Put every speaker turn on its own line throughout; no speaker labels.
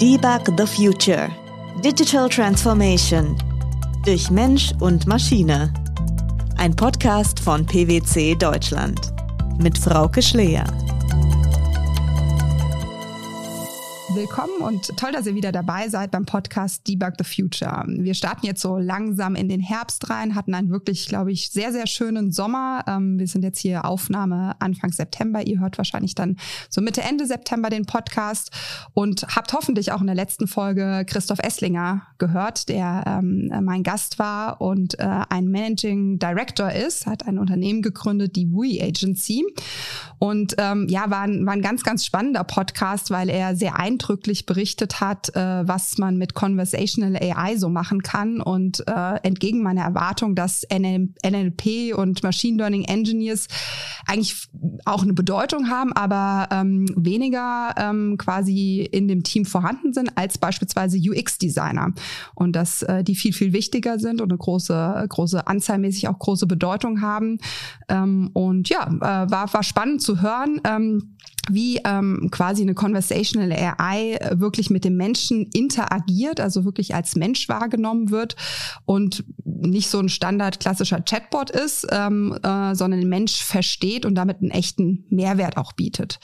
Debug the Future. Digital Transformation. Durch Mensch und Maschine. Ein Podcast von PwC Deutschland. Mit Frauke Schleer.
Willkommen und toll, dass ihr wieder dabei seid beim Podcast Debug the Future. Wir starten jetzt so langsam in den Herbst rein, hatten einen wirklich, glaube ich, sehr, sehr schönen Sommer. Ähm, wir sind jetzt hier Aufnahme Anfang September. Ihr hört wahrscheinlich dann so Mitte, Ende September den Podcast und habt hoffentlich auch in der letzten Folge Christoph Esslinger gehört, der ähm, mein Gast war und äh, ein Managing Director ist, hat ein Unternehmen gegründet, die WUI Agency. Und ähm, ja, war ein, war ein ganz, ganz spannender Podcast, weil er sehr eindrücklich eindrücklich berichtet hat, äh, was man mit Conversational AI so machen kann. Und äh, entgegen meiner Erwartung, dass NL NLP und Machine Learning Engineers eigentlich auch eine Bedeutung haben, aber ähm, weniger ähm, quasi in dem Team vorhanden sind als beispielsweise UX-Designer. Und dass äh, die viel, viel wichtiger sind und eine große, große anzahlmäßig auch große Bedeutung haben. Ähm, und ja, äh, war, war spannend zu hören. Ähm, wie ähm, quasi eine Conversational AI wirklich mit dem Menschen interagiert, also wirklich als Mensch wahrgenommen wird und nicht so ein Standard klassischer Chatbot ist, ähm, äh, sondern den Mensch versteht und damit einen echten Mehrwert auch bietet.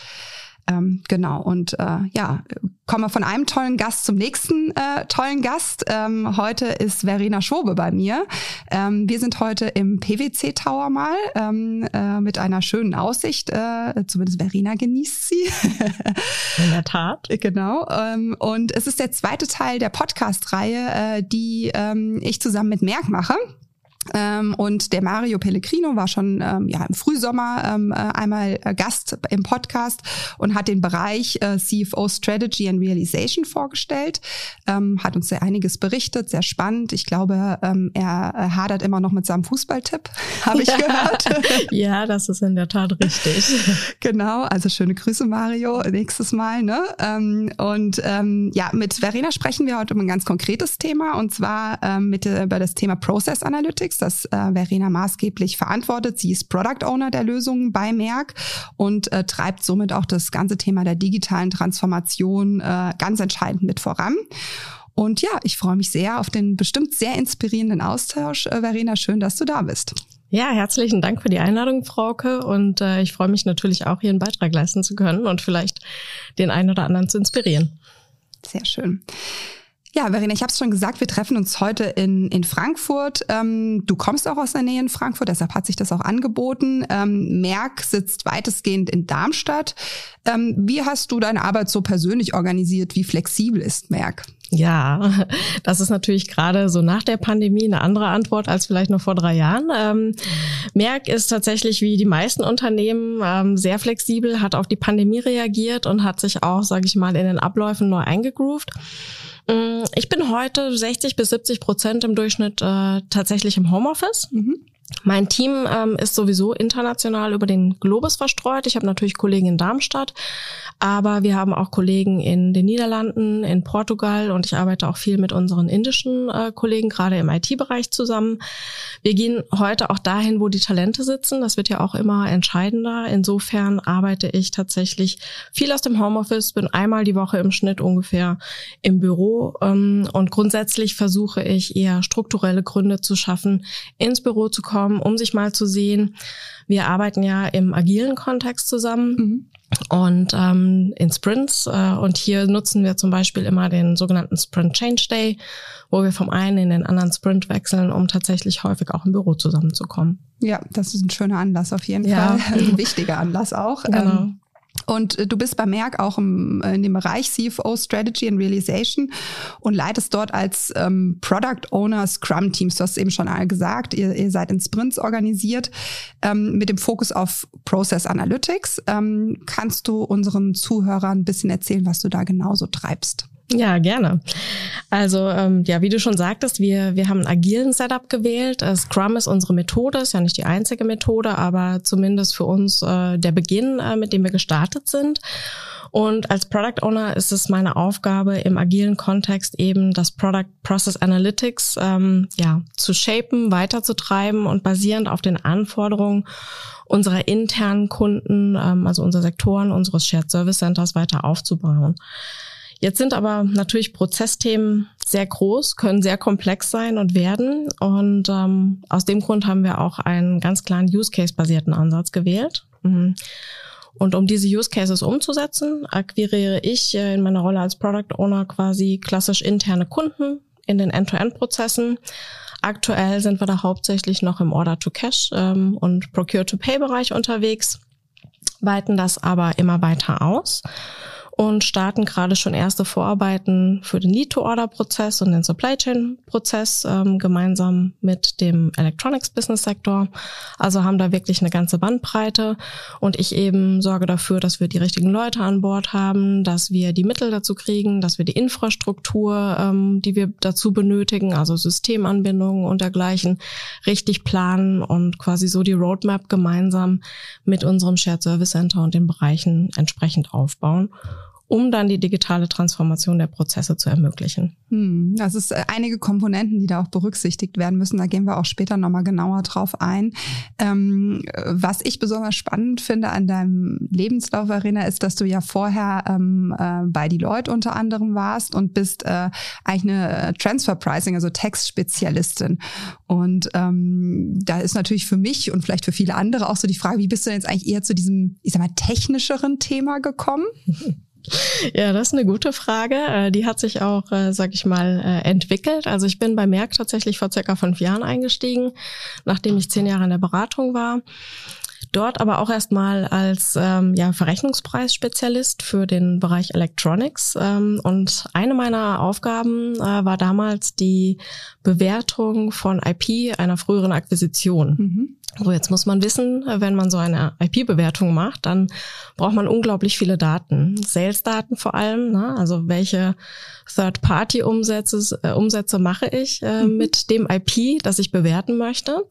Ähm, genau, und äh, ja, kommen wir von einem tollen Gast zum nächsten äh, tollen Gast. Ähm, heute ist Verena Schobe bei mir. Ähm, wir sind heute im PwC Tower mal ähm, äh, mit einer schönen Aussicht. Äh, zumindest Verena genießt sie.
In der Tat.
Genau. Ähm, und es ist der zweite Teil der Podcast-Reihe, äh, die ähm, ich zusammen mit Merck mache. Ähm, und der Mario Pellegrino war schon ähm, ja, im Frühsommer ähm, äh, einmal äh, Gast im Podcast und hat den Bereich äh, CFO Strategy and Realization vorgestellt, ähm, hat uns sehr einiges berichtet, sehr spannend. Ich glaube, ähm, er äh, hadert immer noch mit seinem Fußballtipp, habe ich ja. gehört.
ja, das ist in der Tat richtig.
genau, also schöne Grüße Mario, nächstes Mal. Ne? Ähm, und ja, mit Verena sprechen wir heute um ein ganz konkretes Thema und zwar mit, über das Thema Process Analytics. Analytics, das äh, Verena maßgeblich verantwortet. Sie ist Product Owner der Lösungen bei Merck und äh, treibt somit auch das ganze Thema der digitalen Transformation äh, ganz entscheidend mit voran. Und ja, ich freue mich sehr auf den bestimmt sehr inspirierenden Austausch. Äh, Verena, schön, dass du da bist.
Ja, herzlichen Dank für die Einladung, Frauke. Und äh, ich freue mich natürlich auch, hier einen Beitrag leisten zu können und vielleicht den einen oder anderen zu inspirieren.
Sehr schön. Ja, Verena, ich habe es schon gesagt, wir treffen uns heute in, in Frankfurt. Ähm, du kommst auch aus der Nähe in Frankfurt, deshalb hat sich das auch angeboten. Ähm, Merck sitzt weitestgehend in Darmstadt. Ähm, wie hast du deine Arbeit so persönlich organisiert? Wie flexibel ist Merck?
Ja, das ist natürlich gerade so nach der Pandemie eine andere Antwort als vielleicht noch vor drei Jahren. Ähm, Merck ist tatsächlich wie die meisten Unternehmen ähm, sehr flexibel, hat auf die Pandemie reagiert und hat sich auch, sage ich mal, in den Abläufen neu eingegroovt. Mm, ich bin heute 60 bis 70 Prozent im Durchschnitt äh, tatsächlich im Homeoffice. Mhm. Mein Team ähm, ist sowieso international über den Globus verstreut. Ich habe natürlich Kollegen in Darmstadt, aber wir haben auch Kollegen in den Niederlanden, in Portugal und ich arbeite auch viel mit unseren indischen äh, Kollegen, gerade im IT-Bereich zusammen. Wir gehen heute auch dahin, wo die Talente sitzen. Das wird ja auch immer entscheidender. Insofern arbeite ich tatsächlich viel aus dem Homeoffice, bin einmal die Woche im Schnitt ungefähr im Büro ähm, und grundsätzlich versuche ich eher strukturelle Gründe zu schaffen, ins Büro zu kommen kommen, um sich mal zu sehen. Wir arbeiten ja im agilen Kontext zusammen. Mhm. Und ähm, in Sprints äh, und hier nutzen wir zum Beispiel immer den sogenannten Sprint Change Day, wo wir vom einen in den anderen Sprint wechseln, um tatsächlich häufig auch im Büro zusammenzukommen.
Ja, das ist ein schöner Anlass auf jeden ja. Fall, ein wichtiger Anlass auch.
Genau. Ähm,
und äh, du bist bei Merck auch im, äh, in dem Bereich CFO Strategy and Realization und leitest dort als ähm, Product Owner Scrum Teams. Du hast es eben schon gesagt, ihr, ihr seid in Sprints organisiert ähm, mit dem Fokus auf Process Analytics. Ähm, kannst du unseren Zuhörern ein bisschen erzählen, was du da genauso treibst?
Ja, gerne. Also ähm, ja, wie du schon sagtest, wir, wir haben einen agilen Setup gewählt. Äh, Scrum ist unsere Methode, ist ja nicht die einzige Methode, aber zumindest für uns äh, der Beginn, äh, mit dem wir gestartet sind. Und als Product Owner ist es meine Aufgabe, im agilen Kontext eben das Product Process Analytics ähm, ja, zu shapen, weiterzutreiben und basierend auf den Anforderungen unserer internen Kunden, ähm, also unserer Sektoren, unseres Shared Service Centers weiter aufzubauen. Jetzt sind aber natürlich Prozessthemen sehr groß, können sehr komplex sein und werden. Und ähm, aus dem Grund haben wir auch einen ganz klaren Use-Case-basierten Ansatz gewählt. Mhm. Und um diese Use Cases umzusetzen, akquiriere ich äh, in meiner Rolle als Product Owner quasi klassisch interne Kunden in den End-to-End-Prozessen. Aktuell sind wir da hauptsächlich noch im Order-to-Cash ähm, und Procure-to-Pay-Bereich unterwegs, weiten das aber immer weiter aus und starten gerade schon erste Vorarbeiten für den Lead-to-Order-Prozess und den Supply Chain-Prozess ähm, gemeinsam mit dem Electronics-Business-Sektor. Also haben da wirklich eine ganze Bandbreite und ich eben sorge dafür, dass wir die richtigen Leute an Bord haben, dass wir die Mittel dazu kriegen, dass wir die Infrastruktur, ähm, die wir dazu benötigen, also Systemanbindungen und dergleichen, richtig planen und quasi so die Roadmap gemeinsam mit unserem Shared Service Center und den Bereichen entsprechend aufbauen um dann die digitale Transformation der Prozesse zu ermöglichen.
Hm, das ist äh, einige Komponenten, die da auch berücksichtigt werden müssen. Da gehen wir auch später nochmal genauer drauf ein. Ähm, was ich besonders spannend finde an deinem Lebenslauf, Arena, ist, dass du ja vorher ähm, äh, bei Deloitte unter anderem warst und bist äh, eigentlich eine äh, Transfer Pricing, also Textspezialistin. Und ähm, da ist natürlich für mich und vielleicht für viele andere auch so die Frage, wie bist du denn jetzt eigentlich eher zu diesem, ich sag mal, technischeren Thema gekommen?
Ja, das ist eine gute Frage. Äh, die hat sich auch, äh, sag ich mal, äh, entwickelt. Also ich bin bei Merck tatsächlich vor circa fünf Jahren eingestiegen, nachdem ich zehn Jahre in der Beratung war. Dort aber auch erstmal als ähm, ja, Verrechnungspreisspezialist für den Bereich Electronics. Ähm, und eine meiner Aufgaben äh, war damals die Bewertung von IP einer früheren Akquisition. Mhm. So, jetzt muss man wissen, wenn man so eine IP-Bewertung macht, dann braucht man unglaublich viele Daten. Sales-Daten vor allem, ne? also welche Third-Party-Umsätze äh, Umsätze mache ich äh, mhm. mit dem IP, das ich bewerten möchte.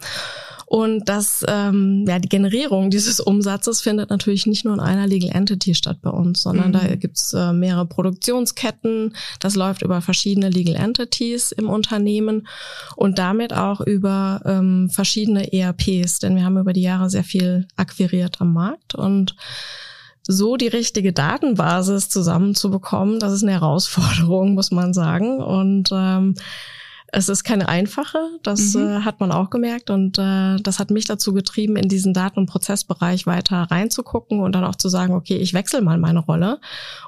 Und das, ähm, ja, die Generierung dieses Umsatzes findet natürlich nicht nur in einer Legal Entity statt bei uns, sondern mhm. da gibt's äh, mehrere Produktionsketten. Das läuft über verschiedene Legal Entities im Unternehmen und damit auch über ähm, verschiedene ERPs, denn wir haben über die Jahre sehr viel akquiriert am Markt und so die richtige Datenbasis zusammenzubekommen, das ist eine Herausforderung, muss man sagen. Und ähm, es ist keine einfache, das mhm. äh, hat man auch gemerkt und äh, das hat mich dazu getrieben, in diesen Daten- und Prozessbereich weiter reinzugucken und dann auch zu sagen, okay, ich wechsle mal meine Rolle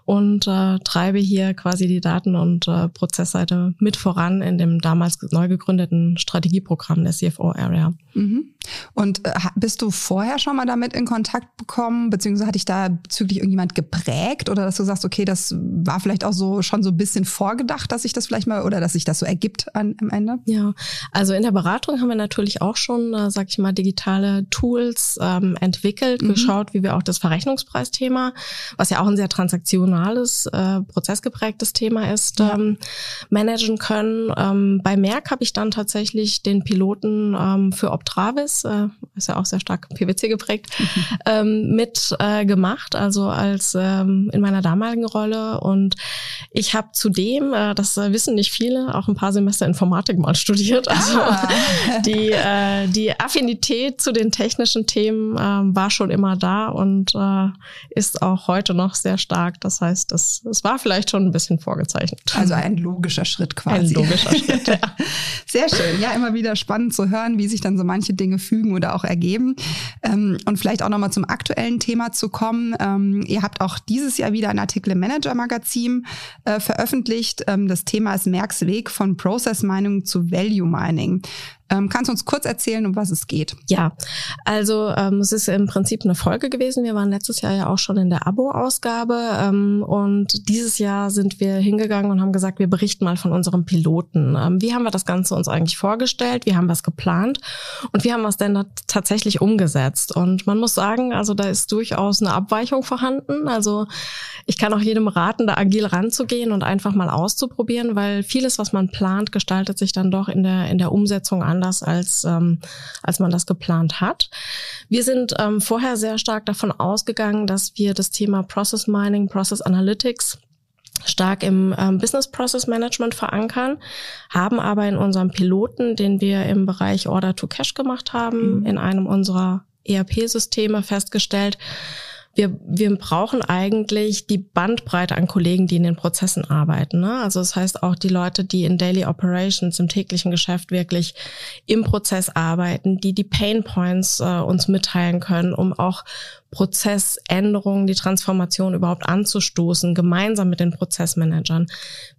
und äh, treibe hier quasi die Daten- und äh, Prozessseite mit voran in dem damals neu gegründeten Strategieprogramm der CFO-Area.
Mhm. Und äh, bist du vorher schon mal damit in Kontakt bekommen, beziehungsweise hat dich da bezüglich irgendjemand geprägt oder dass du sagst, okay, das war vielleicht auch so schon so ein bisschen vorgedacht, dass sich das vielleicht mal oder dass sich das so ergibt an am Ende?
Ja, also in der Beratung haben wir natürlich auch schon, äh, sag ich mal, digitale Tools ähm, entwickelt, mhm. geschaut, wie wir auch das Verrechnungspreisthema, was ja auch ein sehr transaktionales, äh, prozessgeprägtes Thema ist, ja. ähm, managen können. Ähm, bei Merck habe ich dann tatsächlich den Piloten ähm, für Optravis, äh, ist ja auch sehr stark PwC geprägt, mhm. ähm, mit äh, gemacht, also als ähm, in meiner damaligen Rolle. Und ich habe zudem, äh, das wissen nicht viele, auch ein paar Semester in Informatik mal studiert. Also ah. die, äh, die Affinität zu den technischen Themen äh, war schon immer da und äh, ist auch heute noch sehr stark. Das heißt, es, es war vielleicht schon ein bisschen vorgezeichnet.
Also ein logischer Schritt quasi.
Ein logischer Schritt, ja.
Sehr schön. Ja, immer wieder spannend zu hören, wie sich dann so manche Dinge fügen oder auch ergeben. Ähm, und vielleicht auch nochmal zum aktuellen Thema zu kommen. Ähm, ihr habt auch dieses Jahr wieder einen Artikel im Manager Magazin äh, veröffentlicht. Ähm, das Thema ist Merks Weg von Process Meinung zu Value Mining. Ähm, kannst du uns kurz erzählen, um was es geht?
Ja, also ähm, es ist im Prinzip eine Folge gewesen. Wir waren letztes Jahr ja auch schon in der Abo-Ausgabe ähm, und dieses Jahr sind wir hingegangen und haben gesagt, wir berichten mal von unserem Piloten. Ähm, wie haben wir das Ganze uns eigentlich vorgestellt? Wie haben wir es geplant? Und wie haben wir es denn tatsächlich umgesetzt? Und man muss sagen, also da ist durchaus eine Abweichung vorhanden. Also ich kann auch jedem raten, da agil ranzugehen und einfach mal auszuprobieren, weil vieles, was man plant, gestaltet sich dann doch in der, in der Umsetzung an anders, als, ähm, als man das geplant hat. Wir sind ähm, vorher sehr stark davon ausgegangen, dass wir das Thema Process Mining, Process Analytics stark im ähm, Business Process Management verankern, haben aber in unserem Piloten, den wir im Bereich Order to Cash gemacht haben, mhm. in einem unserer ERP-Systeme festgestellt, wir, wir brauchen eigentlich die Bandbreite an Kollegen, die in den Prozessen arbeiten. Ne? Also das heißt auch die Leute, die in Daily Operations, im täglichen Geschäft wirklich im Prozess arbeiten, die die Pain Points äh, uns mitteilen können, um auch Prozessänderungen, die Transformation überhaupt anzustoßen, gemeinsam mit den Prozessmanagern.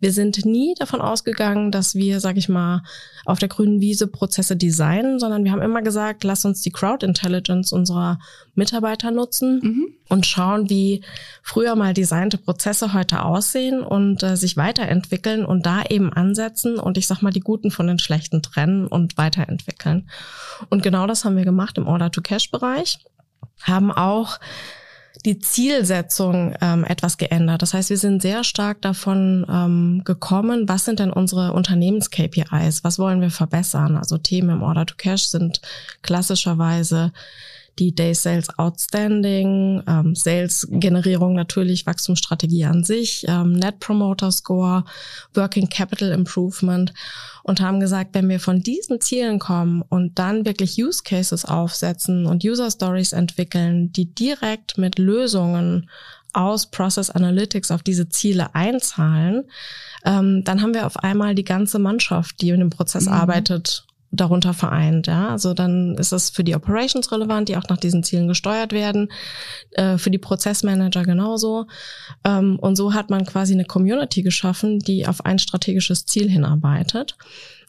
Wir sind nie davon ausgegangen, dass wir, sag ich mal, auf der grünen Wiese Prozesse designen, sondern wir haben immer gesagt, lass uns die Crowd Intelligence unserer Mitarbeiter nutzen mhm. und schauen, wie früher mal designte Prozesse heute aussehen und äh, sich weiterentwickeln und da eben ansetzen und ich sag mal die guten von den schlechten trennen und weiterentwickeln. Und genau das haben wir gemacht im Order-to-Cash-Bereich haben auch die Zielsetzung ähm, etwas geändert. Das heißt, wir sind sehr stark davon ähm, gekommen, was sind denn unsere Unternehmens-KPIs, was wollen wir verbessern. Also Themen im Order to Cash sind klassischerweise die Day Sales Outstanding, ähm, Sales-Generierung natürlich, Wachstumsstrategie an sich, ähm, Net Promoter Score, Working Capital Improvement und haben gesagt, wenn wir von diesen Zielen kommen und dann wirklich Use Cases aufsetzen und User Stories entwickeln, die direkt mit Lösungen aus Process Analytics auf diese Ziele einzahlen, ähm, dann haben wir auf einmal die ganze Mannschaft, die in dem Prozess mhm. arbeitet, darunter vereint. Ja? Also dann ist es für die Operations relevant, die auch nach diesen Zielen gesteuert werden, äh, für die Prozessmanager genauso. Ähm, und so hat man quasi eine Community geschaffen, die auf ein strategisches Ziel hinarbeitet.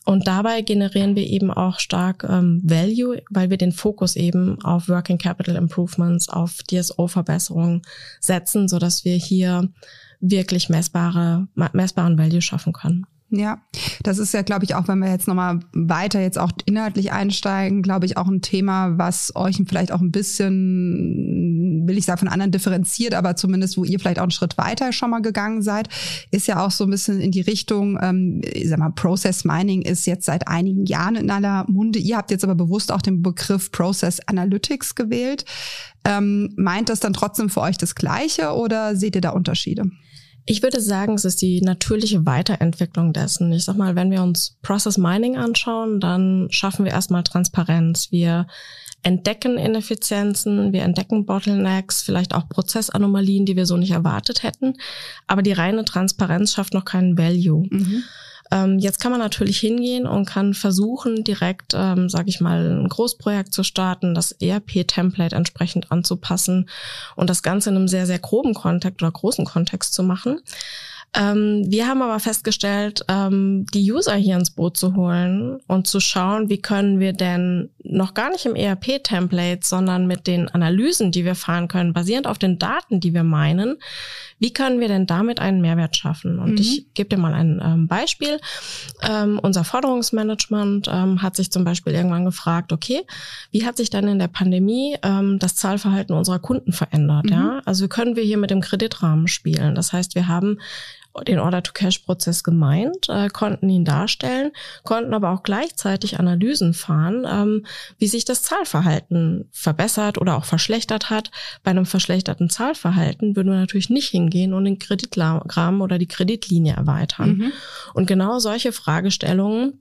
Und dabei generieren wir eben auch stark ähm, Value, weil wir den Fokus eben auf Working Capital Improvements, auf DSO-Verbesserungen setzen, so dass wir hier wirklich messbare, messbaren Value schaffen können.
Ja, das ist ja, glaube ich, auch, wenn wir jetzt nochmal weiter jetzt auch inhaltlich einsteigen, glaube ich, auch ein Thema, was euch vielleicht auch ein bisschen, will ich sagen, von anderen differenziert, aber zumindest, wo ihr vielleicht auch einen Schritt weiter schon mal gegangen seid, ist ja auch so ein bisschen in die Richtung, ähm, ich sag mal, Process Mining ist jetzt seit einigen Jahren in aller Munde. Ihr habt jetzt aber bewusst auch den Begriff Process Analytics gewählt. Ähm, meint das dann trotzdem für euch das Gleiche oder seht ihr da Unterschiede?
Ich würde sagen, es ist die natürliche Weiterentwicklung dessen. Ich sag mal, wenn wir uns Process Mining anschauen, dann schaffen wir erstmal Transparenz. Wir entdecken Ineffizienzen, wir entdecken Bottlenecks, vielleicht auch Prozessanomalien, die wir so nicht erwartet hätten. Aber die reine Transparenz schafft noch keinen Value. Mhm. Ähm, jetzt kann man natürlich hingehen und kann versuchen, direkt, ähm, sage ich mal, ein Großprojekt zu starten, das ERP-Template entsprechend anzupassen und das Ganze in einem sehr, sehr groben Kontext oder großen Kontext zu machen. Ähm, wir haben aber festgestellt, ähm, die User hier ins Boot zu holen und zu schauen, wie können wir denn noch gar nicht im ERP-Template, sondern mit den Analysen, die wir fahren können, basierend auf den Daten, die wir meinen, wie können wir denn damit einen Mehrwert schaffen? Und mhm. ich gebe dir mal ein ähm, Beispiel. Ähm, unser Forderungsmanagement ähm, hat sich zum Beispiel irgendwann gefragt, okay, wie hat sich dann in der Pandemie ähm, das Zahlverhalten unserer Kunden verändert? Mhm. Ja, also können wir hier mit dem Kreditrahmen spielen. Das heißt, wir haben den Order-to-Cash-Prozess gemeint, äh, konnten ihn darstellen, konnten aber auch gleichzeitig Analysen fahren, ähm, wie sich das Zahlverhalten verbessert oder auch verschlechtert hat. Bei einem verschlechterten Zahlverhalten würden wir natürlich nicht hingehen und den Kreditrahmen oder die Kreditlinie erweitern. Mhm. Und genau solche Fragestellungen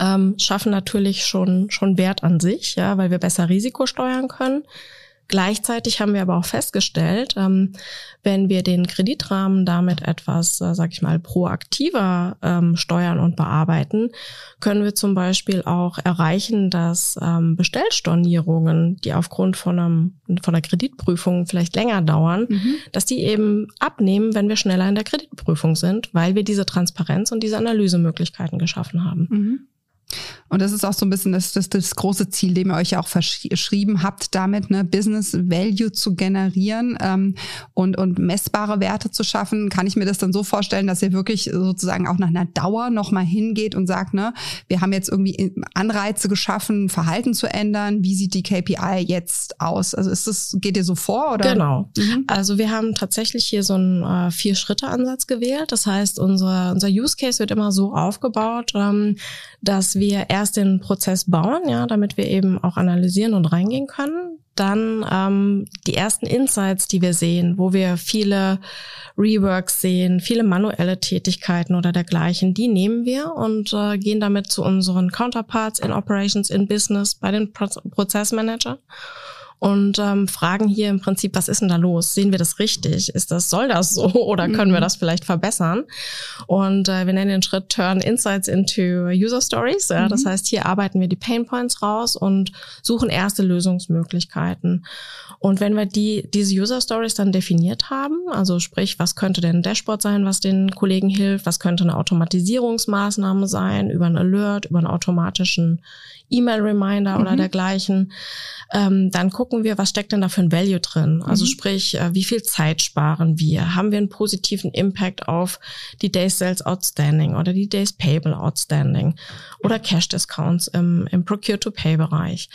ähm, schaffen natürlich schon, schon Wert an sich, ja, weil wir besser Risiko steuern können. Gleichzeitig haben wir aber auch festgestellt, ähm, wenn wir den Kreditrahmen damit etwas, äh, sag ich mal, proaktiver ähm, steuern und bearbeiten, können wir zum Beispiel auch erreichen, dass ähm, Bestellstornierungen, die aufgrund von, einem, von einer Kreditprüfung vielleicht länger dauern, mhm. dass die eben abnehmen, wenn wir schneller in der Kreditprüfung sind, weil wir diese Transparenz und diese Analysemöglichkeiten geschaffen haben. Mhm.
Und das ist auch so ein bisschen das, das, das große Ziel, dem ihr euch ja auch verschrieben habt, damit ne, Business Value zu generieren ähm, und, und messbare Werte zu schaffen. Kann ich mir das dann so vorstellen, dass ihr wirklich sozusagen auch nach einer Dauer nochmal hingeht und sagt, ne, wir haben jetzt irgendwie Anreize geschaffen, Verhalten zu ändern. Wie sieht die KPI jetzt aus? Also ist das, geht ihr so vor? Oder?
Genau. Mhm. Also wir haben tatsächlich hier so einen äh, Vier-Schritte-Ansatz gewählt. Das heißt, unser, unser Use Case wird immer so aufgebaut, ähm, dass wir erst den Prozess bauen, ja, damit wir eben auch analysieren und reingehen können. Dann ähm, die ersten Insights, die wir sehen, wo wir viele Reworks sehen, viele manuelle Tätigkeiten oder dergleichen, die nehmen wir und äh, gehen damit zu unseren Counterparts in Operations, in Business, bei den Pro Prozessmanagern und ähm, fragen hier im Prinzip, was ist denn da los? Sehen wir das richtig? Ist das, soll das so oder können mhm. wir das vielleicht verbessern? Und äh, wir nennen den Schritt Turn Insights into User Stories. Ja? Mhm. Das heißt, hier arbeiten wir die Pain Points raus und suchen erste Lösungsmöglichkeiten. Und wenn wir die, diese User Stories dann definiert haben, also sprich, was könnte denn ein Dashboard sein, was den Kollegen hilft, was könnte eine Automatisierungsmaßnahme sein, über einen Alert, über einen automatischen E-Mail-Reminder mhm. oder dergleichen. Ähm, dann gucken wir, was steckt denn da für ein Value drin? Also mhm. sprich, äh, wie viel Zeit sparen wir? Haben wir einen positiven Impact auf die Days Sales Outstanding oder die Days Payable Outstanding oder Cash Discounts im, im Procure-to-Pay-Bereich?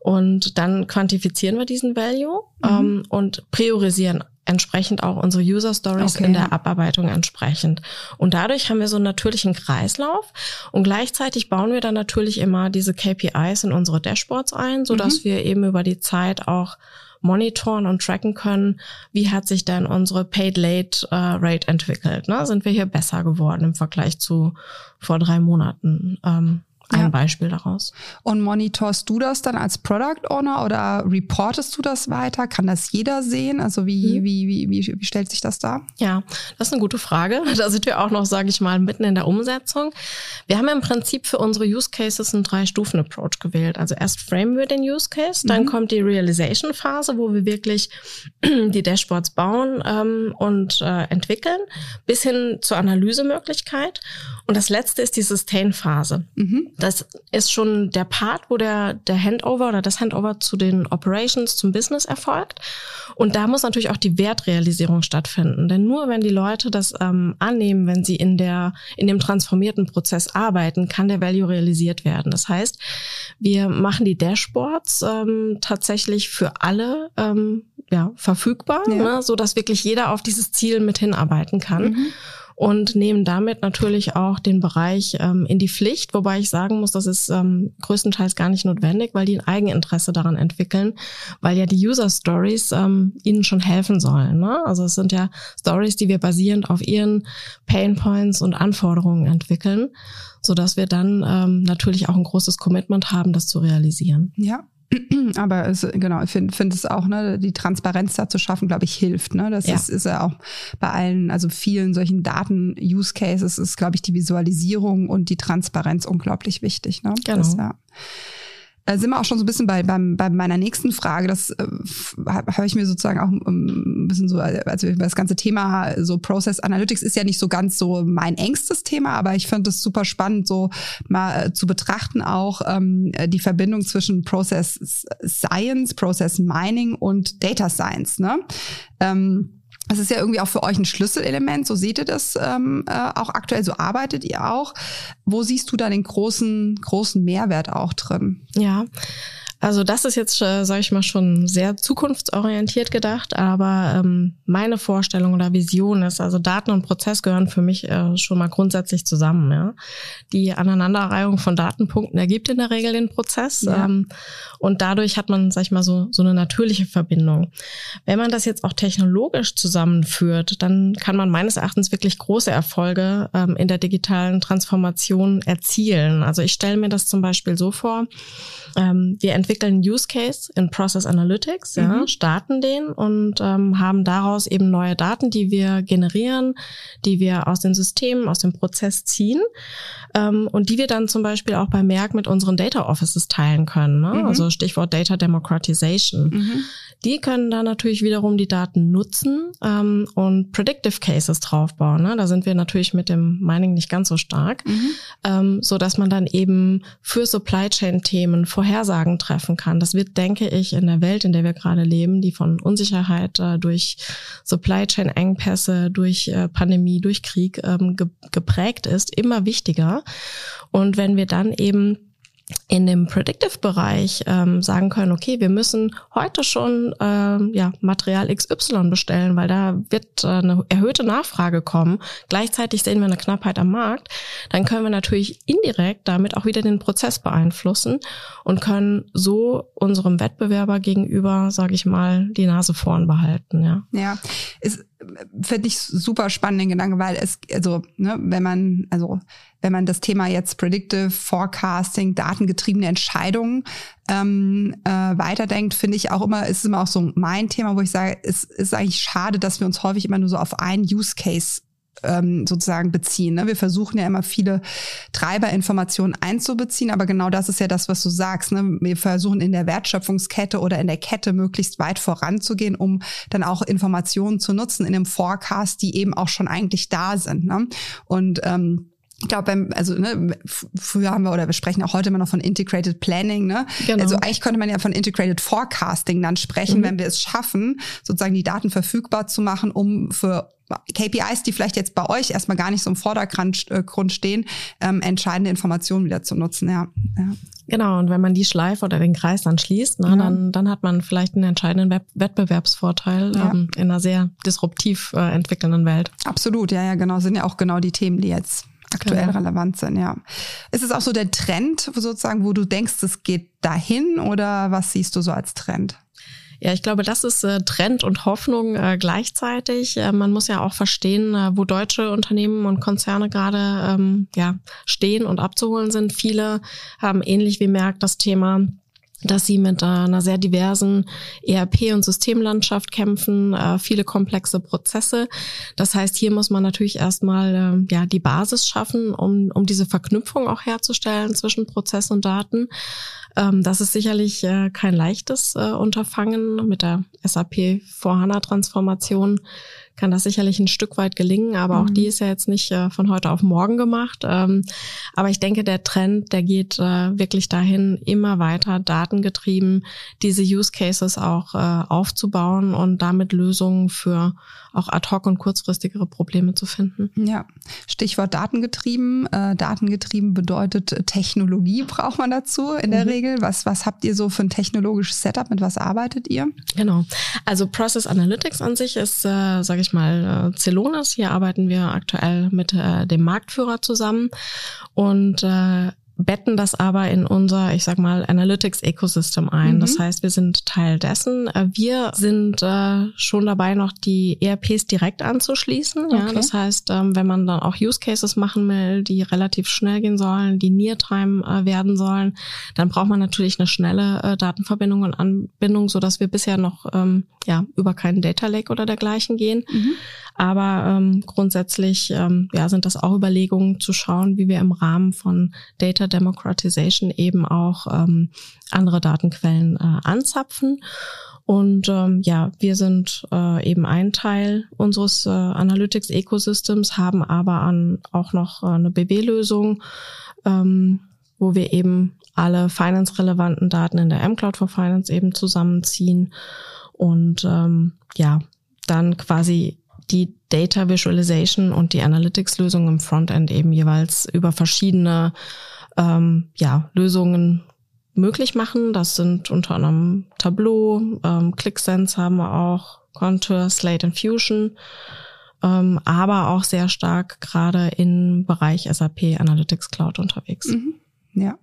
Und dann quantifizieren wir diesen Value mhm. ähm, und priorisieren entsprechend auch unsere User Stories okay. in der Abarbeitung entsprechend. Und dadurch haben wir so einen natürlichen Kreislauf und gleichzeitig bauen wir dann natürlich immer diese KPIs in unsere Dashboards ein, so dass mhm. wir eben über die Zeit auch monitoren und tracken können, wie hat sich denn unsere Paid Late äh, Rate entwickelt. Ne? Sind wir hier besser geworden im Vergleich zu vor drei Monaten? Ähm, ein ja. Beispiel daraus.
Und monitorst du das dann als Product Owner oder reportest du das weiter? Kann das jeder sehen? Also wie, mhm. wie, wie, wie, wie stellt sich das dar?
Ja, das ist eine gute Frage. Da sind wir auch noch, sage ich mal, mitten in der Umsetzung. Wir haben im Prinzip für unsere Use Cases einen Drei-Stufen-Approach gewählt. Also erst framen wir den Use Case, dann mhm. kommt die Realization-Phase, wo wir wirklich die Dashboards bauen ähm, und äh, entwickeln, bis hin zur Analysemöglichkeit. Und das letzte ist die Sustain-Phase. Mhm. Das ist schon der Part, wo der, der Handover oder das Handover zu den Operations, zum Business erfolgt. Und da muss natürlich auch die Wertrealisierung stattfinden. Denn nur wenn die Leute das ähm, annehmen, wenn sie in der, in dem transformierten Prozess arbeiten, kann der Value realisiert werden. Das heißt, wir machen die Dashboards ähm, tatsächlich für alle ähm, ja, verfügbar, ja. Ne, so dass wirklich jeder auf dieses Ziel mit hinarbeiten kann. Mhm und nehmen damit natürlich auch den Bereich ähm, in die Pflicht, wobei ich sagen muss, das ist ähm, größtenteils gar nicht notwendig, weil die ein Eigeninteresse daran entwickeln, weil ja die User Stories ähm, ihnen schon helfen sollen. Ne? Also es sind ja Stories, die wir basierend auf ihren Pain Points und Anforderungen entwickeln, so dass wir dann ähm, natürlich auch ein großes Commitment haben, das zu realisieren.
Ja, aber es, genau, ich finde find es auch, ne, die Transparenz da zu schaffen, glaube ich, hilft. Ne? Das ja. ist, ist ja auch bei allen, also vielen solchen Daten-Use-Cases ist, glaube ich, die Visualisierung und die Transparenz unglaublich wichtig. Ne?
Genau. Das,
ja äh, sind wir auch schon so ein bisschen bei, beim, bei meiner nächsten Frage. Das äh, habe ich mir sozusagen auch um, ein bisschen so, also das ganze Thema so Process Analytics ist ja nicht so ganz so mein engstes Thema, aber ich finde es super spannend, so mal äh, zu betrachten auch ähm, die Verbindung zwischen Process Science, Process Mining und Data Science. Ne? Ähm, das ist ja irgendwie auch für euch ein Schlüsselelement, so seht ihr das ähm, äh, auch aktuell, so arbeitet ihr auch. Wo siehst du da den großen, großen Mehrwert auch drin?
Ja, also das ist jetzt, äh, sage ich mal, schon sehr zukunftsorientiert gedacht, aber ähm, meine Vorstellung oder Vision ist, also Daten und Prozess gehören für mich äh, schon mal grundsätzlich zusammen. Ja? Die Aneinanderreihung von Datenpunkten ergibt in der Regel den Prozess ja. ähm, und dadurch hat man, sag ich mal, so, so eine natürliche Verbindung. Wenn man das jetzt auch technologisch zusammenführt, dann kann man meines Erachtens wirklich große Erfolge ähm, in der digitalen Transformation erzielen. Also ich stelle mir das zum Beispiel so vor, ähm, wir entwickeln Use Case in Process Analytics, ja, mhm. starten den und ähm, haben daraus eben neue Daten, die wir generieren, die wir aus den Systemen, aus dem Prozess ziehen ähm, und die wir dann zum Beispiel auch bei Merck mit unseren Data Offices teilen können. Ne? Mhm. Also Stichwort Data Democratization. Mhm. Die können dann natürlich wiederum die Daten nutzen ähm, und Predictive Cases draufbauen. Ne? Da sind wir natürlich mit dem Mining nicht ganz so stark, mhm. ähm, so dass man dann eben für Supply Chain Themen Vorhersagen treffen kann. Das wird, denke ich, in der Welt, in der wir gerade leben, die von Unsicherheit äh, durch Supply Chain Engpässe, durch äh, Pandemie, durch Krieg ähm, ge geprägt ist, immer wichtiger. Und wenn wir dann eben in dem Predictive-Bereich ähm, sagen können, okay, wir müssen heute schon ähm, ja, Material XY bestellen, weil da wird äh, eine erhöhte Nachfrage kommen. Gleichzeitig sehen wir eine Knappheit am Markt. Dann können wir natürlich indirekt damit auch wieder den Prozess beeinflussen und können so unserem Wettbewerber gegenüber, sage ich mal, die Nase vorn behalten. Ja,
ja. Ist finde ich super spannenden Gedanke, weil es, also, ne, wenn man, also wenn man das Thema jetzt Predictive Forecasting, datengetriebene Entscheidungen ähm, äh, weiterdenkt, finde ich auch immer, ist immer auch so mein Thema, wo ich sage, es ist eigentlich schade, dass wir uns häufig immer nur so auf einen Use Case ähm, sozusagen beziehen. Ne? Wir versuchen ja immer viele Treiberinformationen einzubeziehen, aber genau das ist ja das, was du sagst. Ne? Wir versuchen in der Wertschöpfungskette oder in der Kette möglichst weit voranzugehen, um dann auch Informationen zu nutzen in dem Forecast, die eben auch schon eigentlich da sind. Ne? Und ähm, ich glaube, also ne, früher haben wir oder wir sprechen auch heute immer noch von Integrated Planning. Ne? Genau. Also eigentlich könnte man ja von Integrated Forecasting dann sprechen, mhm. wenn wir es schaffen, sozusagen die Daten verfügbar zu machen, um für KPIs, die vielleicht jetzt bei euch erstmal gar nicht so im Vordergrund äh, stehen, ähm, entscheidende Informationen wieder zu nutzen. Ja. ja.
Genau, und wenn man die Schleife oder den Kreis dann schließt, ne, ja. dann, dann hat man vielleicht einen entscheidenden Web Wettbewerbsvorteil ja. ähm, in einer sehr disruptiv äh, entwickelnden Welt.
Absolut, ja, ja, genau. Sind ja auch genau die Themen, die jetzt aktuell genau. relevant sind, ja. Ist es auch so der Trend sozusagen, wo du denkst, es geht dahin oder was siehst du so als Trend?
Ja, ich glaube, das ist äh, Trend und Hoffnung äh, gleichzeitig. Äh, man muss ja auch verstehen, äh, wo deutsche Unternehmen und Konzerne gerade ähm, ja, stehen und abzuholen sind. Viele haben ähnlich wie Merck das Thema dass sie mit einer sehr diversen ERP- und Systemlandschaft kämpfen, äh, viele komplexe Prozesse. Das heißt, hier muss man natürlich erstmal äh, ja die Basis schaffen, um, um diese Verknüpfung auch herzustellen zwischen Prozess und Daten. Ähm, das ist sicherlich äh, kein leichtes äh, Unterfangen mit der SAP vor HANA Transformation kann das sicherlich ein Stück weit gelingen, aber mhm. auch die ist ja jetzt nicht äh, von heute auf morgen gemacht. Ähm, aber ich denke, der Trend, der geht äh, wirklich dahin, immer weiter datengetrieben diese Use Cases auch äh, aufzubauen und damit Lösungen für auch ad hoc und kurzfristigere Probleme zu finden.
Ja, Stichwort datengetrieben. Äh, datengetrieben bedeutet Technologie braucht man dazu in der mhm. Regel. Was, was habt ihr so für ein technologisches Setup? Mit was arbeitet ihr?
Genau. Also Process Analytics an sich ist, äh, sage ich mal, äh, Celonis. Hier arbeiten wir aktuell mit äh, dem Marktführer zusammen und äh, betten das aber in unser, ich sag mal, Analytics-Ecosystem ein. Mhm. Das heißt, wir sind Teil dessen. Äh, wir sind äh, schon dabei, noch die ERPs direkt anzuschließen. Okay. Ja, das heißt, ähm, wenn man dann auch Use Cases machen will, die relativ schnell gehen sollen, die Near-Time äh, werden sollen, dann braucht man natürlich eine schnelle äh, Datenverbindung und Anbindung, so dass wir bisher noch ähm, ja über keinen Data Lake oder dergleichen gehen. Mhm. Aber ähm, grundsätzlich ähm, ja, sind das auch Überlegungen zu schauen, wie wir im Rahmen von Data Democratization eben auch ähm, andere Datenquellen äh, anzapfen. Und ähm, ja, wir sind äh, eben ein Teil unseres äh, Analytics-Ecosystems, haben aber an, auch noch äh, eine BW-Lösung, ähm, wo wir eben alle finance-relevanten Daten in der M-Cloud for Finance eben zusammenziehen und ähm, ja, dann quasi die Data Visualization und die Analytics-Lösung im Frontend eben jeweils über verschiedene ähm, ja, Lösungen möglich machen. Das sind unter anderem Tableau, ähm, ClickSense haben wir auch, Contour, Slate and Fusion, ähm, aber auch sehr stark gerade im Bereich SAP Analytics Cloud unterwegs. Mhm.
Ja.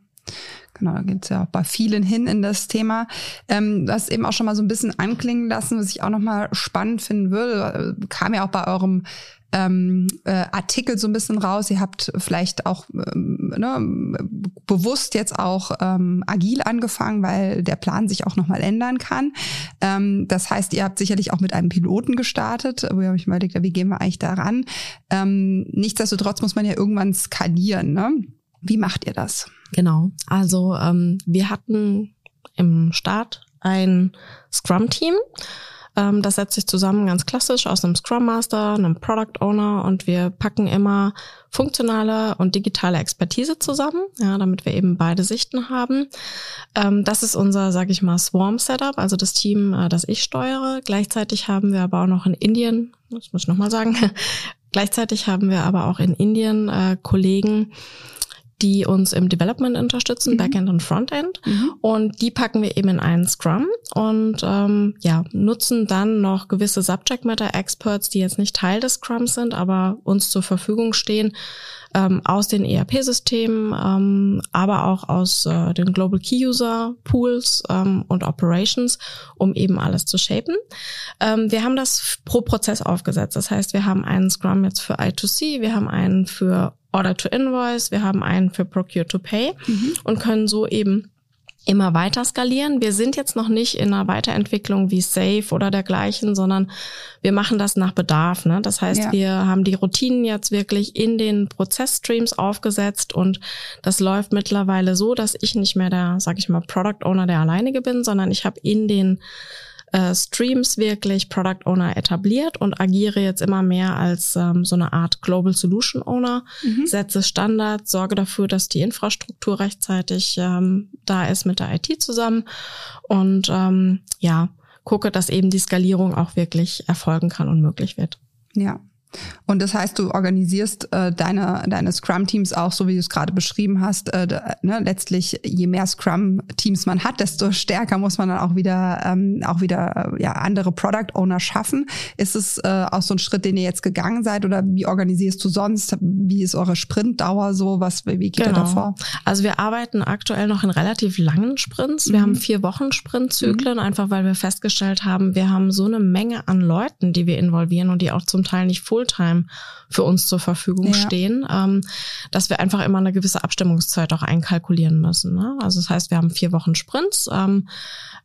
Genau, da geht's ja auch bei vielen hin in das Thema. Ähm, du hast eben auch schon mal so ein bisschen anklingen lassen, was ich auch noch mal spannend finden würde. Kam ja auch bei eurem ähm, äh, Artikel so ein bisschen raus. Ihr habt vielleicht auch ähm, ne, bewusst jetzt auch ähm, agil angefangen, weil der Plan sich auch nochmal ändern kann. Ähm, das heißt, ihr habt sicherlich auch mit einem Piloten gestartet, wo ihr euch überlegt, wie gehen wir eigentlich daran? Ähm, nichtsdestotrotz muss man ja irgendwann skalieren. Ne? Wie macht ihr das?
Genau. Also ähm, wir hatten im Start ein Scrum-Team. Ähm, das setzt sich zusammen ganz klassisch aus einem Scrum Master, einem Product Owner und wir packen immer funktionale und digitale Expertise zusammen, ja, damit wir eben beide Sichten haben. Ähm, das ist unser, sage ich mal, Swarm-Setup, also das Team, äh, das ich steuere. Gleichzeitig haben wir aber auch noch in Indien, das muss ich nochmal sagen, gleichzeitig haben wir aber auch in Indien äh, Kollegen, die uns im Development unterstützen, mhm. Backend und Frontend. Mhm. Und die packen wir eben in einen Scrum und ähm, ja, nutzen dann noch gewisse Subject Matter Experts, die jetzt nicht Teil des Scrums sind, aber uns zur Verfügung stehen, ähm, aus den ERP-Systemen, ähm, aber auch aus äh, den Global Key User Pools ähm, und Operations, um eben alles zu shapen. Ähm, wir haben das pro Prozess aufgesetzt. Das heißt, wir haben einen Scrum jetzt für I2C, wir haben einen für Order to Invoice, wir haben einen für Procure to Pay mhm. und können so eben immer weiter skalieren. Wir sind jetzt noch nicht in einer Weiterentwicklung wie Safe oder dergleichen, sondern wir machen das nach Bedarf. Ne? Das heißt, ja. wir haben die Routinen jetzt wirklich in den Prozessstreams aufgesetzt und das läuft mittlerweile so, dass ich nicht mehr der, sag ich mal, Product Owner der alleinige bin, sondern ich habe in den äh, Streams wirklich Product Owner etabliert und agiere jetzt immer mehr als ähm, so eine Art Global Solution Owner, mhm. setze Standards, sorge dafür, dass die Infrastruktur rechtzeitig ähm, da ist mit der IT zusammen und ähm, ja, gucke, dass eben die Skalierung auch wirklich erfolgen kann und möglich wird.
Ja, und das heißt, du organisierst äh, deine, deine Scrum-Teams auch, so wie du es gerade beschrieben hast. Äh, ne, letztlich, je mehr Scrum-Teams man hat, desto stärker muss man dann auch wieder, ähm, auch wieder äh, ja, andere Product-Owner schaffen. Ist es äh, auch so ein Schritt, den ihr jetzt gegangen seid oder wie organisierst du sonst? Wie ist eure Sprintdauer so? Was, wie geht genau. ihr davor?
Also wir arbeiten aktuell noch in relativ langen Sprints. Wir mhm. haben vier Wochen Sprintzyklen, mhm. einfach weil wir festgestellt haben, wir haben so eine Menge an Leuten, die wir involvieren und die auch zum Teil nicht Fulltime für uns zur Verfügung ja. stehen, ähm, dass wir einfach immer eine gewisse Abstimmungszeit auch einkalkulieren müssen. Ne? Also das heißt, wir haben vier Wochen Sprints. Ähm,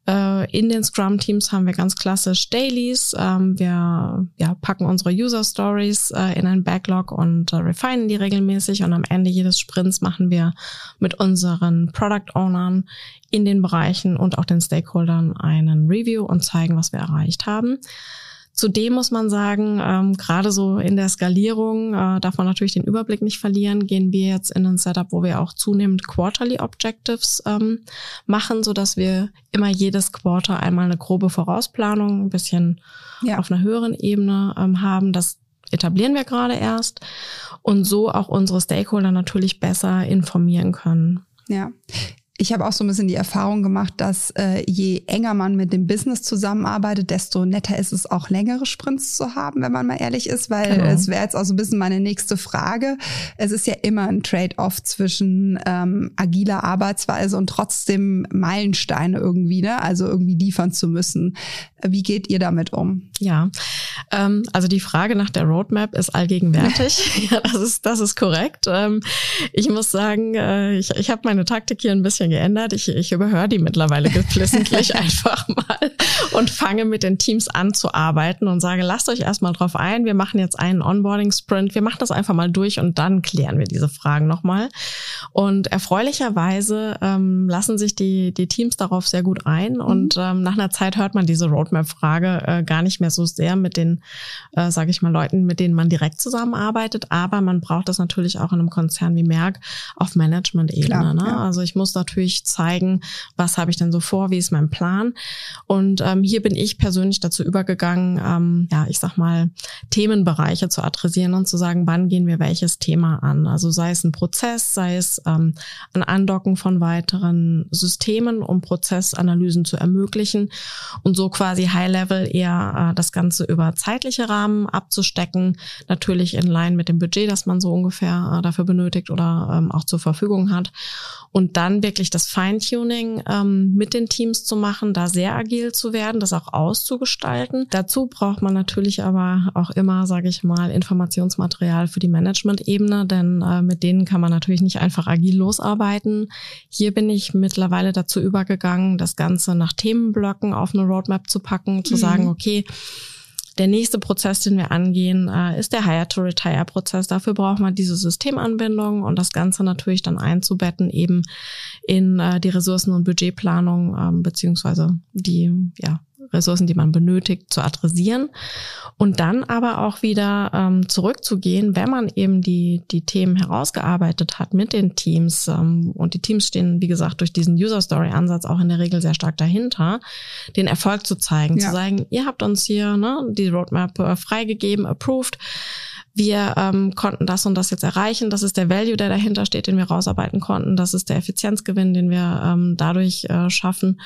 äh, in den Scrum-Teams haben wir ganz klassisch Dailies. Ähm, wir ja, packen unsere User-Stories äh, in ein Backlog und äh, refinen die regelmäßig. Und am Ende jedes Sprints machen wir mit unseren Product-Ownern in den Bereichen und auch den Stakeholdern einen Review und zeigen, was wir erreicht haben. Zudem muss man sagen, ähm, gerade so in der Skalierung äh, darf man natürlich den Überblick nicht verlieren. Gehen wir jetzt in ein Setup, wo wir auch zunehmend Quarterly Objectives ähm, machen, so dass wir immer jedes Quarter einmal eine grobe Vorausplanung, ein bisschen ja. auf einer höheren Ebene ähm, haben. Das etablieren wir gerade erst und so auch unsere Stakeholder natürlich besser informieren können.
Ja, ich habe auch so ein bisschen die Erfahrung gemacht, dass äh, je enger man mit dem Business zusammenarbeitet, desto netter ist es auch längere Sprints zu haben, wenn man mal ehrlich ist, weil genau. es wäre jetzt auch so ein bisschen meine nächste Frage. Es ist ja immer ein Trade-off zwischen ähm, agiler Arbeitsweise und trotzdem Meilensteine irgendwie, ne? Also irgendwie liefern zu müssen. Wie geht ihr damit um?
Ja, ähm, also die Frage nach der Roadmap ist allgegenwärtig. ja, das ist das ist korrekt. Ähm, ich muss sagen, äh, ich, ich habe meine Taktik hier ein bisschen bisschen geändert. Ich, ich überhöre die mittlerweile geflissentlich einfach mal und fange mit den Teams an zu arbeiten und sage, lasst euch erstmal drauf ein. Wir machen jetzt einen Onboarding-Sprint. Wir machen das einfach mal durch und dann klären wir diese Fragen nochmal. Und erfreulicherweise ähm, lassen sich die, die Teams darauf sehr gut ein. Mhm. Und ähm, nach einer Zeit hört man diese Roadmap-Frage äh, gar nicht mehr so sehr mit den, äh, sage ich mal, Leuten, mit denen man direkt zusammenarbeitet. Aber man braucht das natürlich auch in einem Konzern wie Merck auf Management-Ebene. Ne? Also ich muss natürlich natürlich zeigen, was habe ich denn so vor, wie ist mein Plan. Und ähm, hier bin ich persönlich dazu übergegangen, ähm, ja, ich sag mal, Themenbereiche zu adressieren und zu sagen, wann gehen wir welches Thema an. Also sei es ein Prozess, sei es ähm, ein Andocken von weiteren Systemen, um Prozessanalysen zu ermöglichen und so quasi High-Level eher äh, das Ganze über zeitliche Rahmen abzustecken, natürlich in Line mit dem Budget, das man so ungefähr äh, dafür benötigt oder ähm, auch zur Verfügung hat. Und dann wirklich das Feintuning ähm, mit den Teams zu machen, da sehr agil zu werden, das auch auszugestalten. Dazu braucht man natürlich aber auch immer, sage ich mal, Informationsmaterial für die Management-Ebene, denn äh, mit denen kann man natürlich nicht einfach agil losarbeiten. Hier bin ich mittlerweile dazu übergegangen, das Ganze nach Themenblöcken auf eine Roadmap zu packen, zu mhm. sagen, okay, der nächste Prozess, den wir angehen, äh, ist der Hire-to-Retire-Prozess. Dafür braucht man diese Systemanbindung und das Ganze natürlich dann einzubetten eben in äh, die Ressourcen- und Budgetplanung ähm, beziehungsweise die ja, Ressourcen, die man benötigt, zu adressieren. Und dann aber auch wieder ähm, zurückzugehen, wenn man eben die, die Themen herausgearbeitet hat mit den Teams ähm, und die Teams stehen, wie gesagt, durch diesen User-Story-Ansatz auch in der Regel sehr stark dahinter, den Erfolg zu zeigen, ja. zu sagen, ihr habt uns hier ne, die Roadmap äh, freigegeben, approved, wir ähm, konnten das und das jetzt erreichen, das ist der Value, der dahinter steht, den wir rausarbeiten konnten, das ist der Effizienzgewinn, den wir ähm, dadurch äh, schaffen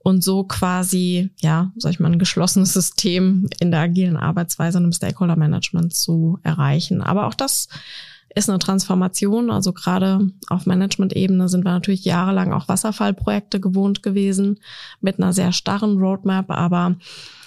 und so quasi, ja, sag ich mal, ein geschlossenes System in der agilen Arbeitsweise und im Stakeholder Management zu erreichen. Aber auch das ist eine Transformation. Also gerade auf Management-Ebene sind wir natürlich jahrelang auch Wasserfallprojekte gewohnt gewesen mit einer sehr starren Roadmap, aber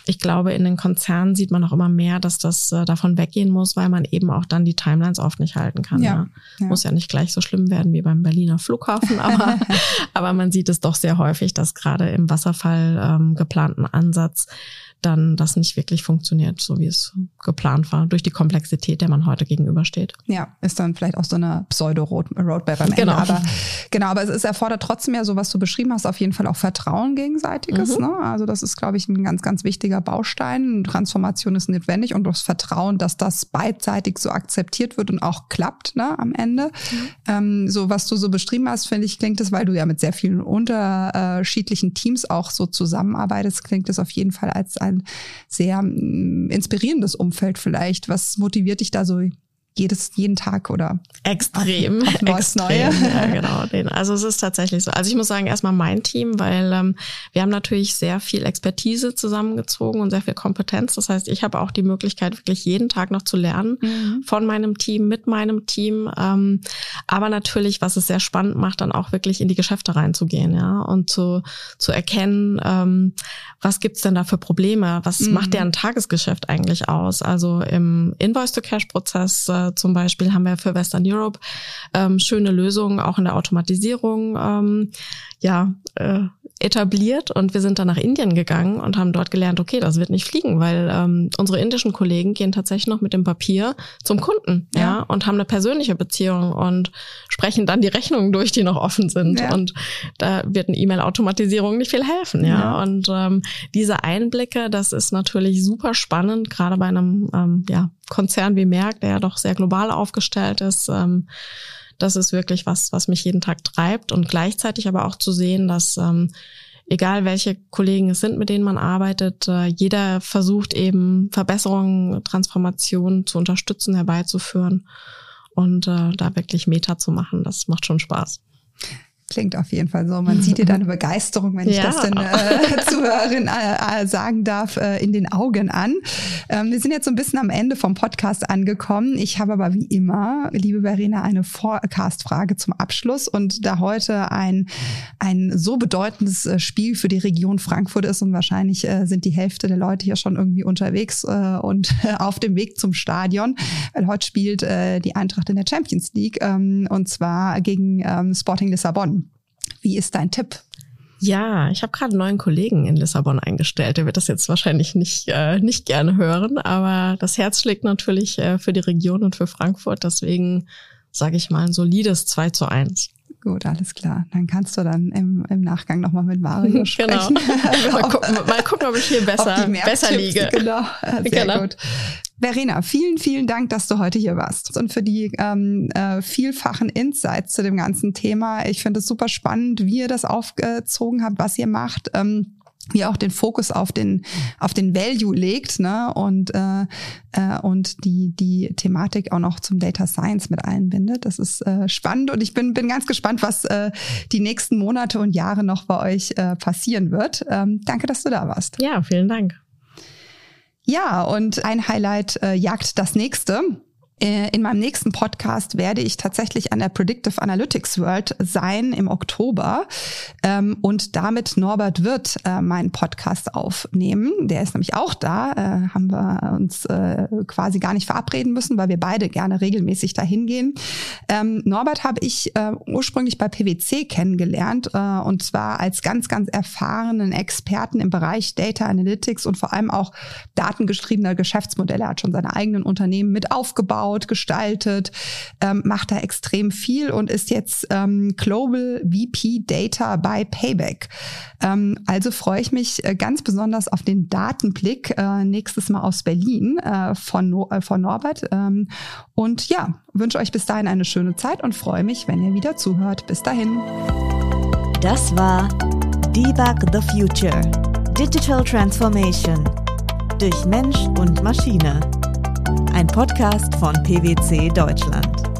ich glaube, in den Konzernen sieht man auch immer mehr, dass das äh, davon weggehen muss, weil man eben auch dann die Timelines oft nicht halten kann. Ja, ja. ja. Muss ja nicht gleich so schlimm werden wie beim Berliner Flughafen, aber, aber man sieht es doch sehr häufig, dass gerade im Wasserfall ähm, geplanten Ansatz dann das nicht wirklich funktioniert, so wie es geplant war, durch die Komplexität, der man heute gegenübersteht.
Ja, ist dann vielleicht auch so eine Pseudo-Roadmap am Ende. Genau. Aber, genau, aber es, ist, erfordert trotzdem ja so, was du beschrieben hast, auf jeden Fall auch Vertrauen gegenseitiges. Mhm. Ne? Also das ist, glaube ich, ein ganz, ganz wichtiger Baustein. Transformation ist notwendig und das Vertrauen, dass das beidseitig so akzeptiert wird und auch klappt ne, am Ende. Mhm. Ähm, so, was du so beschrieben hast, finde ich, klingt es, weil du ja mit sehr vielen unterschiedlichen Teams auch so zusammenarbeitest, klingt es auf jeden Fall als ein sehr mm, inspirierendes Umfeld vielleicht. Was motiviert dich da so jedes, jeden Tag oder
extrem, auf, auf neues extrem, Neue. Ja, genau. Also es ist tatsächlich so. Also ich muss sagen, erstmal mein Team, weil ähm, wir haben natürlich sehr viel Expertise zusammengezogen und sehr viel Kompetenz. Das heißt, ich habe auch die Möglichkeit, wirklich jeden Tag noch zu lernen mhm. von meinem Team, mit meinem Team. Ähm, aber natürlich, was es sehr spannend macht, dann auch wirklich in die Geschäfte reinzugehen, ja, und zu, zu erkennen, ähm, was gibt's denn da für Probleme? Was mhm. macht deren Tagesgeschäft eigentlich aus? Also im Invoice-to-Cash-Prozess äh, zum Beispiel haben wir für Western Europe ähm, schöne Lösungen auch in der Automatisierung ähm, ja äh, etabliert und wir sind dann nach Indien gegangen und haben dort gelernt, okay, das wird nicht fliegen, weil ähm, unsere indischen Kollegen gehen tatsächlich noch mit dem Papier zum Kunden, ja, ja und haben eine persönliche Beziehung und sprechen dann die Rechnungen durch, die noch offen sind. Ja. Und da wird eine E-Mail-Automatisierung nicht viel helfen, ja. ja. Und ähm, diese Einblicke, das ist natürlich super spannend, gerade bei einem ähm, ja, Konzern wie Merck, der ja doch sehr global aufgestellt ist. Ähm, das ist wirklich was, was mich jeden Tag treibt und gleichzeitig aber auch zu sehen, dass ähm, egal welche Kollegen es sind, mit denen man arbeitet, äh, jeder versucht eben Verbesserungen, Transformationen zu unterstützen, herbeizuführen und äh, da wirklich Meta zu machen. Das macht schon Spaß.
Klingt auf jeden Fall so. Man sieht dir deine Begeisterung, wenn ich ja. das den äh, Zuhörerinnen äh, äh, sagen darf, äh, in den Augen an. Ähm, wir sind jetzt so ein bisschen am Ende vom Podcast angekommen. Ich habe aber wie immer, liebe Verena, eine Forecast-Frage zum Abschluss. Und da heute ein, ein so bedeutendes äh, Spiel für die Region Frankfurt ist und wahrscheinlich äh, sind die Hälfte der Leute hier schon irgendwie unterwegs äh, und auf dem Weg zum Stadion, weil heute spielt äh, die Eintracht in der Champions League ähm, und zwar gegen ähm, Sporting Lissabon. Wie ist dein Tipp?
Ja, ich habe gerade einen neuen Kollegen in Lissabon eingestellt. Der wird das jetzt wahrscheinlich nicht, äh, nicht gerne hören, aber das Herz schlägt natürlich äh, für die Region und für Frankfurt. Deswegen sage ich mal ein solides 2 zu 1.
Gut, alles klar. Dann kannst du dann im, im Nachgang nochmal mit Mario genau. sprechen.
Genau. mal, gucken, mal gucken, ob ich hier besser, besser liege.
Genau, sehr genau. gut. Verena, vielen, vielen Dank, dass du heute hier warst und für die ähm, äh, vielfachen Insights zu dem ganzen Thema. Ich finde es super spannend, wie ihr das aufgezogen habt, was ihr macht. Ähm, wie auch den Fokus auf den auf den Value legt ne? Und äh, äh, und die die Thematik auch noch zum Data Science mit einbindet. Das ist äh, spannend und ich bin bin ganz gespannt was äh, die nächsten Monate und Jahre noch bei euch äh, passieren wird. Ähm, danke dass du da warst.
Ja vielen Dank.
Ja, und ein Highlight äh, jagt das nächste. Äh, in meinem nächsten Podcast werde ich tatsächlich an der Predictive Analytics World sein im Oktober ähm, und damit Norbert Wirth äh, meinen Podcast aufnehmen. Der ist nämlich auch da, äh, haben wir uns äh, quasi gar nicht verabreden müssen, weil wir beide gerne regelmäßig dahin gehen. Ähm, Norbert habe ich äh, ursprünglich bei PwC kennengelernt äh, und zwar als ganz, ganz erfahrenen Experten im Bereich Data Analytics und vor allem auch datengestriebener Geschäftsmodelle. Er hat schon seine eigenen Unternehmen mit aufgebaut aufgebaut, gestaltet, ähm, macht da extrem viel und ist jetzt ähm, Global VP Data bei Payback. Ähm, also freue ich mich äh, ganz besonders auf den Datenblick äh, nächstes Mal aus Berlin äh, von, no äh, von Norbert. Ähm, und ja, wünsche euch bis dahin eine schöne Zeit und freue mich, wenn ihr wieder zuhört. Bis dahin.
Das war Debug the Future. Digital Transformation durch Mensch und Maschine Ein Podcast von PwC Deutschland.